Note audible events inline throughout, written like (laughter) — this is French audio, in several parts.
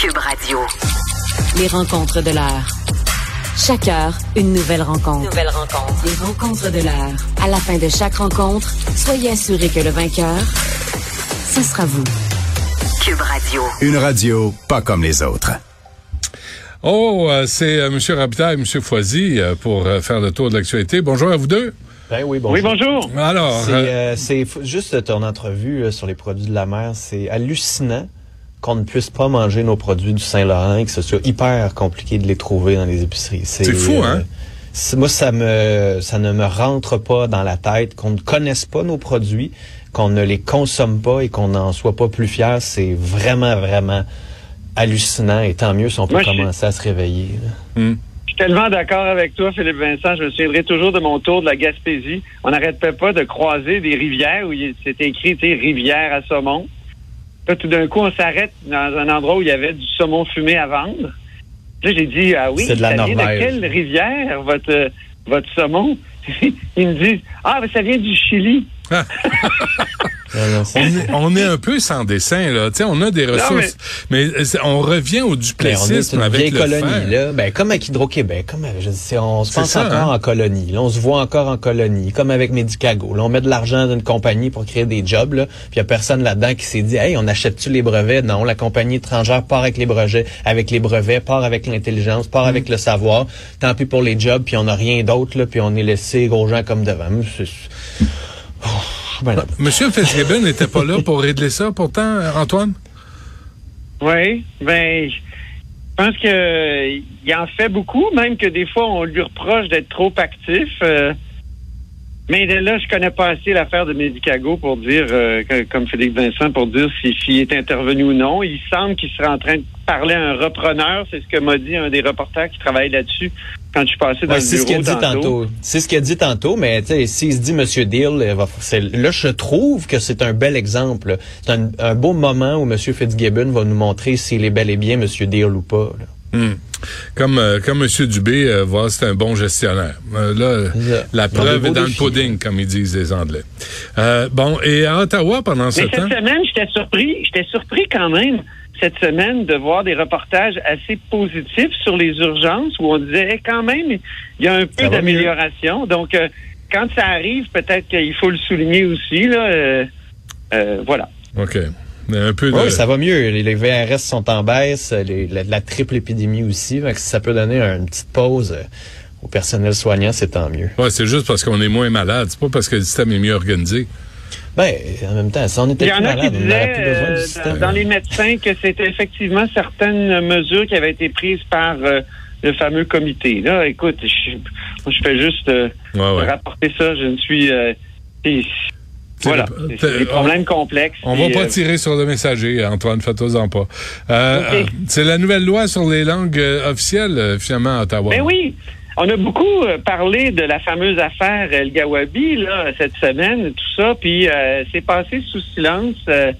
Cube Radio. Les rencontres de l'heure. Chaque heure, une nouvelle rencontre. Nouvelle rencontre. Les rencontres de l'heure. À la fin de chaque rencontre, soyez assurés que le vainqueur, ce sera vous. Cube Radio. Une radio pas comme les autres. Oh, euh, c'est euh, M. Rapita et M. Foisy euh, pour faire le tour de l'actualité. Bonjour à vous deux. Ben oui, bonjour. Oui, bonjour. Alors, C'est, euh, euh, juste ton entrevue sur les produits de la mer. C'est hallucinant qu'on ne puisse pas manger nos produits du Saint-Laurent et que ce soit hyper compliqué de les trouver dans les épiceries. C'est fou, hein? c'est- moi, ça me, ça ne me rentre pas dans la tête qu'on ne connaisse pas nos produits, qu'on ne les consomme pas et qu'on n'en soit pas plus fier. C'est vraiment, vraiment hallucinant. Et tant mieux si on peut Moi, commencer à se réveiller. là. Je suis tellement d'accord avec toi, Philippe Vincent. Je me souviendrai toujours de mon tour de la Gaspésie. On n'arrêtait pas de croiser des rivières où il- c'était écrit, tu sais, rivière à saumon. Là, tout d'un coup, on s'arrête dans un endroit où il y avait du saumon fumé à vendre. Là, j'ai dit, ah oui, C'est de la ça vient de quelle rivière, votre, euh, votre saumon? (laughs) Ils me disent, ah, ben, ça vient du Chili. (laughs) Non, c'est- on, est, on est un peu sans dessin, là. Tu sais, on a des ressources, mais, euh, on revient au on est duplessisme une avec le colonie, fer. là. Ben, comme avec Hydro-Québec, comme, avec- je on se pense ça, encore hein? en colonie. Là, on se voit encore en colonie, comme avec Medicago. Là, on met de l'argent dans une compagnie pour créer des jobs, là. Puis il y a personne là-dedans qui s'est dit, hey, on achète-tu les brevets? Non, la compagnie étrangère part avec les brevets, avec les brevets, part avec l'intelligence, part Mm. avec le savoir. Tant pis pour les jobs, puis on n'a rien d'autre, là, puis on est laissé aux gens comme devant. C'est- Ben, (laughs) Monsieur Fitzgibbon n'était pas là pour régler ça, pourtant, euh, Antoine? Oui, ben, je pense que il en fait beaucoup, même que des fois on lui reproche d'être trop actif. euh, mais de là, je connais pas assez l'affaire de Medicago pour dire, euh, que- comme Félix Vincent, pour dire si- s'il est intervenu ou non. Il semble qu'il serait en train de parler à un repreneur. C'est ce que m'a dit un des reporters qui travaille là-dessus quand je suis passé dans Ouais, le c'est ce qu'il bureau a dit tantôt. C'est ce qu'il a dit tantôt, mais tu sais, s'il se dit Monsieur Deal, là, je trouve que c'est un bel exemple. C'est un, un beau moment où Monsieur Fitzgibbon va nous montrer s'il est bel et bien Monsieur Deal ou pas. là. Hmm. Comme euh, comme Monsieur Dubé, euh, voilà, c'est un bon gestionnaire. Euh, là, la preuve est dans le pudding, comme ils disent les Anglais. Euh, bon, et à Ottawa, pendant ce Mais temps... cette semaine, j'étais surpris, j'étais surpris quand même cette semaine de voir des reportages assez positifs sur les urgences où on disait eh, quand même il y a un peu d'amélioration. Donc euh, quand ça arrive, peut-être qu'il faut le souligner aussi là. euh, euh, voilà. OK. Un peu de... Oui, ça va mieux. Les, les VRS sont en baisse, les- la, la triple épidémie aussi. Si ça peut donner une petite pause au personnel soignant, c'est tant mieux. Ouais, c'est juste parce qu'on est moins malade. C'est pas parce que le système est mieux organisé. Ben, en même temps, si on était Il y en a qui malade, on n'aurait disaient plus besoin euh, dans, les médecins que c'était effectivement certaines mesures qui avaient été prises par euh, le fameux comité. Là, écoute, je, moi, je fais juste euh, Ouais, ouais. rapporter ça. Je ne suis euh, voilà, c'est des on- problèmes complexes. On va pas euh, tirer sur le messager, Antoine, fais-toi-en pas. Euh, c'est la nouvelle loi sur les langues officielles, finalement, à Ottawa. Ben oui. On a beaucoup euh, parlé de la fameuse affaire El Gawabi là, cette semaine, tout ça, puis euh, c'est passé sous silence. euh,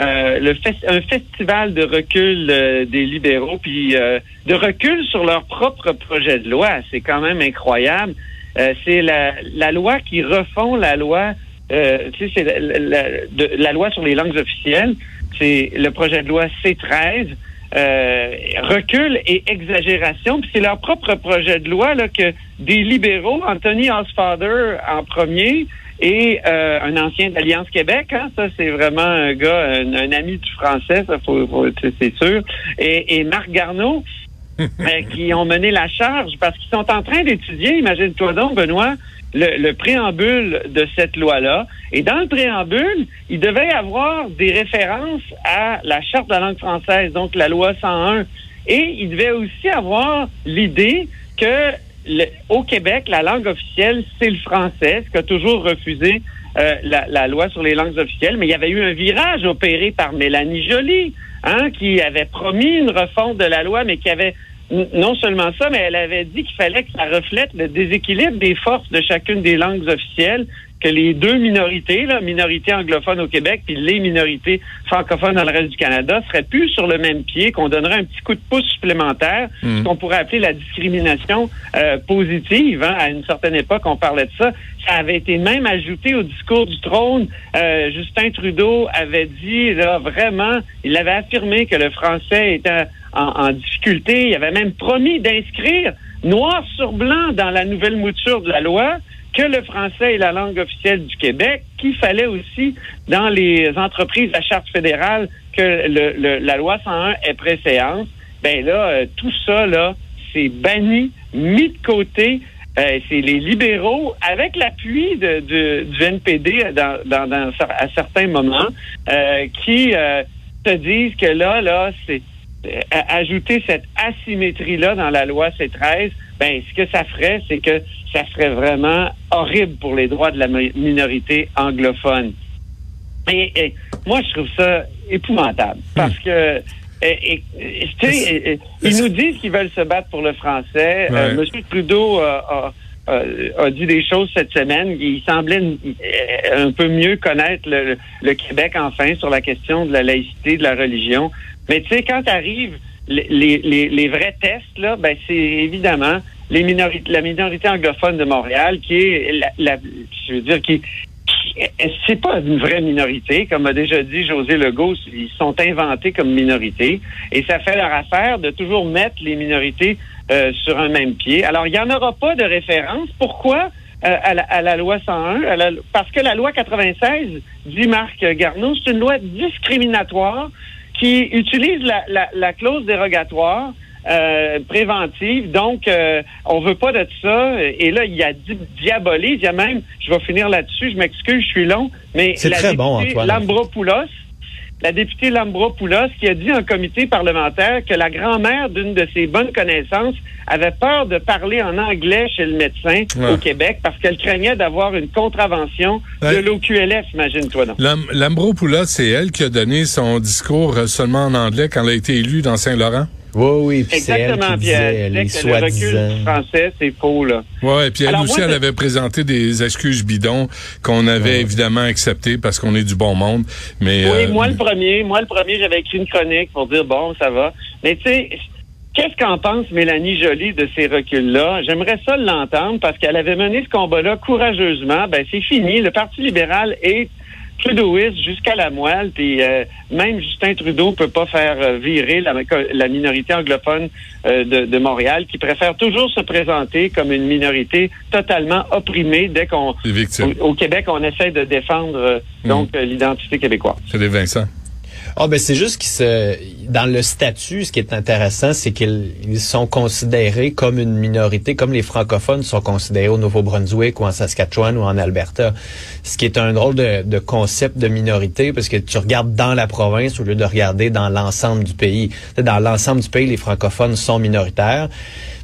euh, le un festival de recul euh, des libéraux, puis euh, de recul sur leur propre projet de loi. C'est quand même incroyable. Euh, c'est la, la loi qui refond la loi, euh, c'est la, la- la loi sur les langues officielles. C'est le projet de loi C13 euh, recul et exagération. Puis c'est leur propre projet de loi là, que des libéraux, Anthony Osfather en premier, et euh, un ancien d'Alliance Québec, hein, ça c'est vraiment un gars, un, un ami du français, ça faut, faut- c'est- c'est sûr, et, et Marc Garneau, (laughs) euh, qui ont mené la charge parce qu'ils sont en train d'étudier, imagine-toi donc, Benoît, le, le préambule de cette loi-là. Et dans le préambule, il devait y avoir des références à la Charte de la langue française, donc la loi 101. Et il devait aussi avoir l'idée que le- au Québec, la langue officielle, c'est le français, ce qu'a toujours refusé euh, la, la loi sur les langues officielles. Mais il y avait eu un virage opéré par Mélanie Joly, hein, qui avait promis une refonte de la loi, mais qui avait non seulement ça, mais elle avait dit qu'il fallait que ça reflète le déséquilibre des forces de chacune des langues officielles, que les deux minorités, la minorité anglophone au Québec puis les minorités francophones dans le reste du Canada, seraient plus sur le même pied, qu'on donnerait un petit coup de pouce supplémentaire, Mm. ce qu'on pourrait appeler la discrimination euh, positive. hein. À une certaine époque, on parlait de ça. Ça avait été même ajouté au discours du trône. Euh, Justin Trudeau avait dit, là, vraiment, il avait affirmé que le français était en, en difficulté. Il avait même promis d'inscrire noir sur blanc dans la nouvelle mouture de la loi que le français est la langue officielle du Québec, qu'il fallait aussi, dans les entreprises à charte fédérale, que le, le- la loi 101 ait préséance. Ben là, euh, tout ça, là, c'est banni, mis de côté. Euh, c'est les libéraux, avec l'appui de, de- du NPD dans, dans, dans- à certains moments, euh, qui euh, se disent que là, là, c'est euh, ajouter cette asymétrie-là dans la loi C13, ben ce que ça ferait, c'est que ça serait vraiment horrible pour les droits de la mi- minorité anglophone. Et, et moi, je trouve ça épouvantable parce que et- et- ils nous disent qu'ils veulent se battre pour le français. Euh, Ouais. Monsieur Trudeau euh, a, a- a dit des choses cette semaine. Il semblait un peu mieux connaître le, le Québec enfin sur la question de la laïcité, de la religion. Mais tu sais, quand arrivent les, les, les, vrais tests, là, ben c'est évidemment les la minorité anglophone de Montréal qui est la, la- je veux dire qui c'est pas une vraie minorité, comme a déjà dit José Legault, ils sont inventés comme minorité, et ça fait leur affaire de toujours mettre les minorités euh, sur un même pied. Alors, il n'y en aura pas de référence. Pourquoi? euh, à, la, à la loi 101, à la- parce que la loi 96, dit Marc Garneau, c'est une loi discriminatoire qui utilise la, la, la clause dérogatoire euh, préventive. Donc, euh, on veut pas de ça. Et là, il y a di- diabolise. Il y a même, je vais finir là-dessus, je m'excuse, je suis long, mais C'est la très bon, députée Antoine. Lambropoulos, la députée Lambropoulos qui a dit en comité parlementaire que la grand-mère d'une de ses bonnes connaissances avait peur de parler en anglais chez le médecin Ouais. au Québec parce qu'elle craignait d'avoir une contravention Ouais. de l'OQLF, imagine-toi donc. Lam- Lambropoulos, c'est elle qui a donné son discours seulement en anglais quand elle a été élue dans Saint-Laurent? Oui, oui, puis c'est elle qui disait disait le recul du soi-disant. français, c'est faux, là. Ouais, et puis elle Alors, aussi, moi, elle avait présenté des excuses bidons qu'on avait évidemment acceptées parce qu'on est du bon monde. Mais Oui, euh, moi le premier, moi le premier, j'avais écrit une chronique pour dire bon, ça va. Mais tu sais, qu'est-ce qu'en pense Mélanie Joly de ces reculs-là? J'aimerais ça l'entendre parce qu'elle avait mené ce combat-là courageusement. Ben c'est fini. Le Parti libéral est trudeauiste jusqu'à la moelle, puis euh, même Justin Trudeau peut pas faire euh, virer la, la minorité anglophone euh, de, de Montréal, qui préfère toujours se présenter comme une minorité totalement opprimée dès qu'on au, au Québec on essaie de défendre euh, donc euh, l'identité québécoise. C'est des Vincent. Ah ben c'est juste qu'ils se dans le statut, ce qui est intéressant, c'est qu'ils ils sont considérés comme une minorité, comme les francophones sont considérés au Nouveau-Brunswick ou en Saskatchewan ou en Alberta. Ce qui est un drôle de, concept de minorité parce que tu regardes dans la province au lieu de regarder dans l'ensemble du pays. Dans l'ensemble du pays, les francophones sont minoritaires.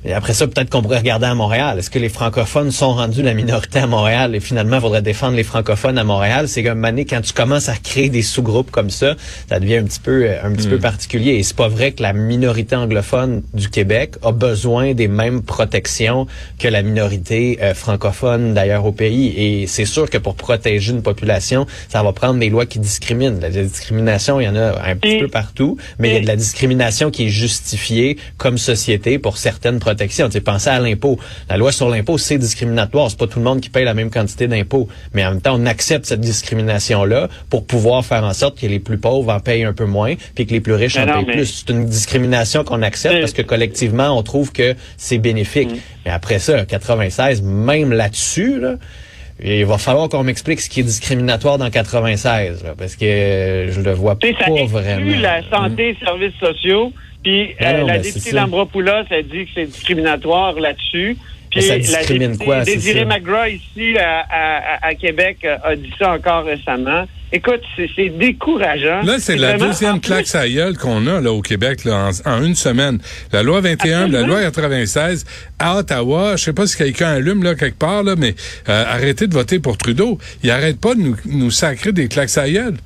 Et après ça, peut-être qu'on pourrait regarder à Montréal. Est-ce que les francophones sont rendus la minorité à Montréal et finalement, il faudrait défendre les francophones à Montréal? C'est comme année, quand tu commences à créer des sous-groupes comme ça, ça devient un petit peu, euh, un petit peu particulier. Et c'est pas vrai que la minorité anglophone du Québec a besoin des mêmes protections que la minorité euh, francophone d'ailleurs au pays. Et c'est sûr que pour protéger une population, ça va prendre des lois qui discriminent. La discrimination, il y en a un petit Et- peu partout, mais il y a de la discrimination qui est justifiée comme société pour certaines Tu sais, pensez à l'impôt. La loi sur l'impôt, c'est discriminatoire. C'est pas tout le monde qui paye la même quantité d'impôts. Mais en même temps, on accepte cette discrimination-là pour pouvoir faire en sorte que les plus pauvres en payent un peu moins, puis que les plus riches Mais en non, payent mais- plus. C'est une discrimination qu'on accepte Mais- parce que collectivement, on trouve que c'est bénéfique. Mm. Mais après ça, 96, même là-dessus, là, il va falloir qu'on m'explique ce qui est discriminatoire dans 96, là, parce que je le vois pas ça vraiment. la santé et services sociaux. Puis Ben euh, non, la ben, députée. Lambropoulos a dit que c'est discriminatoire là-dessus. Puis Mais ça la discrimine députée quoi, c'est Désirée? McGraw ici à, à- à Québec a dit ça encore récemment. Écoute, c'est c'est décourageant. Là, c'est la deuxième plus, claque à gueule qu'on a là au Québec là, en, en une semaine. La loi 21, la Absolument. loi 96, à Ottawa, je sais pas si quelqu'un allume là quelque part là, mais euh, arrêtez de voter pour Trudeau. Il arrête pas de nous, nous sacrer des claques à gueule.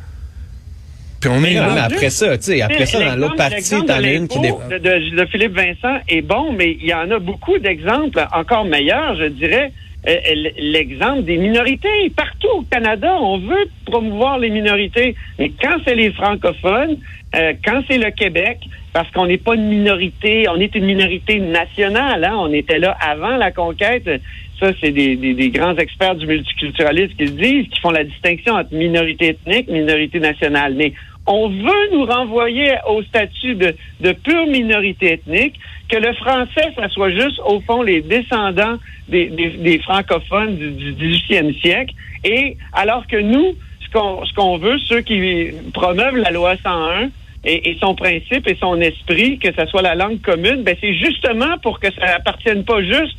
Puis on est Mais Non, là. mais après ça, tu sais, après ça, dans l'autre L'exemple- partie, t'en as une qui de, de- de Philippe Vincent est bon, mais il y en a beaucoup d'exemples encore meilleurs, je dirais. euh, l'exemple des minorités. Partout au Canada, on veut promouvoir les minorités. Mais quand c'est les francophones, euh, quand c'est le Québec, parce qu'on n'est pas une minorité, on est une minorité nationale. Hein? On était là avant la conquête. Ça, c'est des, des, grands experts du multiculturalisme qui le disent, qui font la distinction entre minorité ethnique, minorité nationale. Mais on veut nous renvoyer au statut de, pure minorité ethnique, que le français, ça soit juste, au fond, les descendants des, francophones du, du 18e siècle. Et alors que nous, ce qu'on veut, ceux qui promeuvent la loi 101, et, son principe et son esprit, que ce soit la langue commune, ben c'est justement pour que ça appartienne pas juste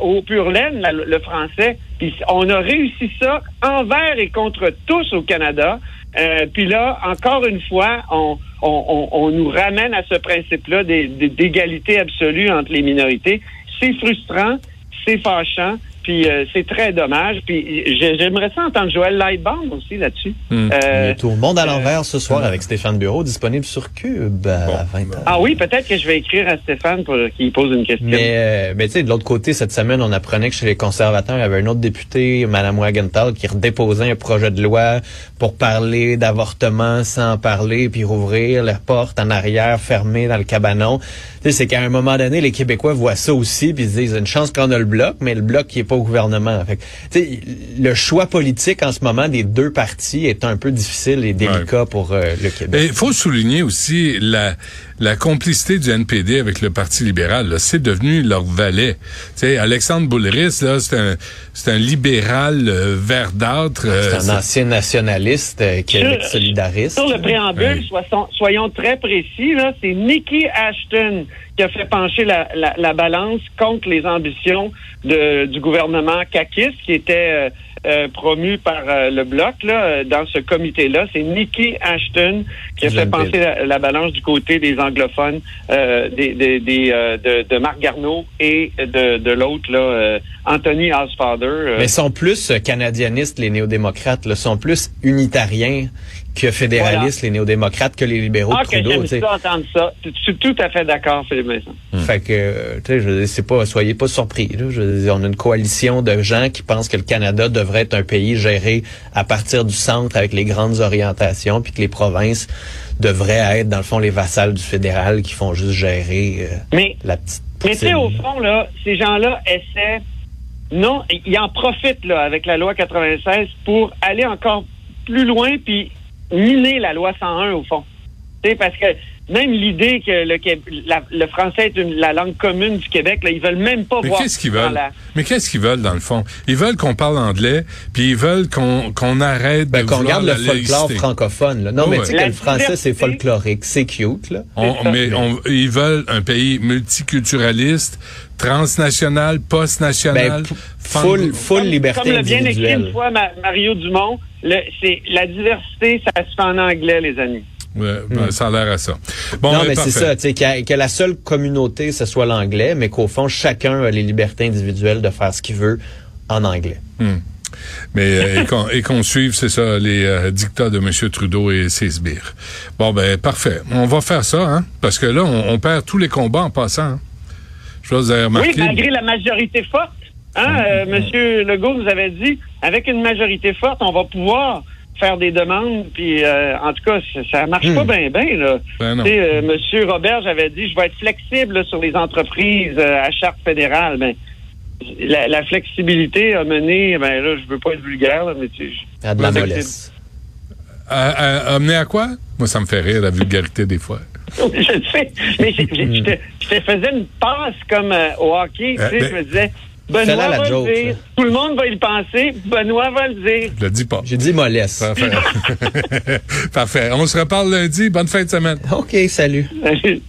au pur laine, le français. Puis on a réussi ça envers et contre tous au Canada. Euh, puis là, encore une fois, on, on, on, nous ramène à ce principe-là d'égalité absolue entre les minorités. C'est frustrant, c'est fâchant, puis euh, c'est très dommage. Puis j'aimerais ça entendre Joël Lightbound aussi là-dessus. Hmm. Euh, tout le monde à l'envers ce soir avec Stéphane Bureau, disponible sur Cube à 20h. Ah oui, peut-être que je vais écrire à Stéphane pour qu'il pose une question. Mais, euh, mais tu sais, de l'autre côté, cette semaine, on apprenait que chez les conservateurs, il y avait un autre député, Mme Wagenthal, qui redéposait un projet de loi pour parler d'avortement sans parler, puis rouvrir les portes en arrière, fermées dans le cabanon. Tu sais, c'est qu'à un moment donné, les Québécois voient ça aussi, puis ils se disent, une chance qu'on a le bloc, mais le bloc qui est pas au gouvernement. Fait, le choix politique en ce moment des deux partis est un peu difficile et délicat pour euh, le Québec. Il faut souligner aussi la, la complicité du NPD avec le Parti libéral. C'est devenu leur valet. sais, Alexandre Boulris, c'est un, libéral euh, verdâtre. c'est un euh, ancien nationaliste qui est solidariste. Sur le préambule, soyons, très précis, c'est Nikki Ashton qui a fait pencher la, la, balance contre les ambitions de, du gouvernement Kakis, qui était euh, euh, promu par euh, le bloc là, dans ce comité-là. C'est Nikki Ashton qui a fait pencher la, balance du côté des anglophones, des, des, de, de, Marc Garneau et de, de l'autre là, Anthony Osfather. Mais sont plus canadianistes les néo-démocrates, sont plus unitariens que fédéralistes, les néo-démocrates, que les libéraux de Trudeau. Je entendre ça. Je suis tout à fait d'accord, Philippe. Hmm. Fait que, tu sais, je sais pas, soyez pas surpris. Là. Je on a une coalition de gens qui pensent que le Canada devrait être un pays géré à partir du centre avec les grandes orientations, puis que les provinces devraient être, dans le fond, les vassals du fédéral qui font juste gérer euh, la petite. Mais tu sais, au fond, là, ces gens-là essaient non, ils en profitent là avec la loi 96 pour aller encore plus loin puis miner la loi 101 au fond. parce que même l'idée que le, le français est la langue commune du Québec, là, ils veulent même pas Mais voir. Qu'est-ce qu'ils veulent? Mais qu'est-ce qu'ils veulent dans le fond? Ils veulent qu'on parle anglais, puis ils veulent qu'on qu'on arrête ben, de qu'on regarde le folklore francophone. Là. Non, mais tu sais que le français c'est folklorique, c'est cute là. mais ils veulent un pays multiculturaliste, transnational, post-national, ben, full, full liberté Comme l'a bien écrit une fois Mario Dumont, c'est la diversité, ça se fait en anglais, les amis. Ouais, ben, hmm. ça a l'air à ça. Bon, non, ben, mais c'est ça, tu sais, que la seule communauté, ce soit l'anglais, mais qu'au fond, chacun a les libertés individuelles de faire ce qu'il veut en anglais. Hmm. Mais euh, et qu'on suive, c'est ça, les euh, dictats de M. Trudeau et ses sbires. Bon, ben parfait. On va faire ça, hein, parce que là, on, perd tous les combats en passant. Hein. Je vous ai remarqué. Oui, malgré la majorité forte. Hein, euh, Monsieur Legault nous avait dit, avec une majorité forte, on va pouvoir faire des demandes, puis euh, en tout cas, ça, marche pas bien, hmm. bien. Là. Ben euh, Monsieur Robert, j'avais dit, je vais être flexible sur les entreprises à charte fédérale. Mais ben, la, flexibilité a mené, ben là, je veux pas être vulgaire, mais tu, à de la mollesse. À, mener à quoi? Moi, ça me fait rire, la vulgarité, des fois. (laughs) je sais, mais je, te, faisais une passe comme au hockey, tu sais, ben je me disais, Benoît va le dire. Tout le monde va y penser. Benoît va le dire. Je le dis pas. J'ai dit mollesse. Parfait. (laughs) (laughs) Parfait. On se reparle lundi. Bonne fin de semaine. OK, salut. Salut.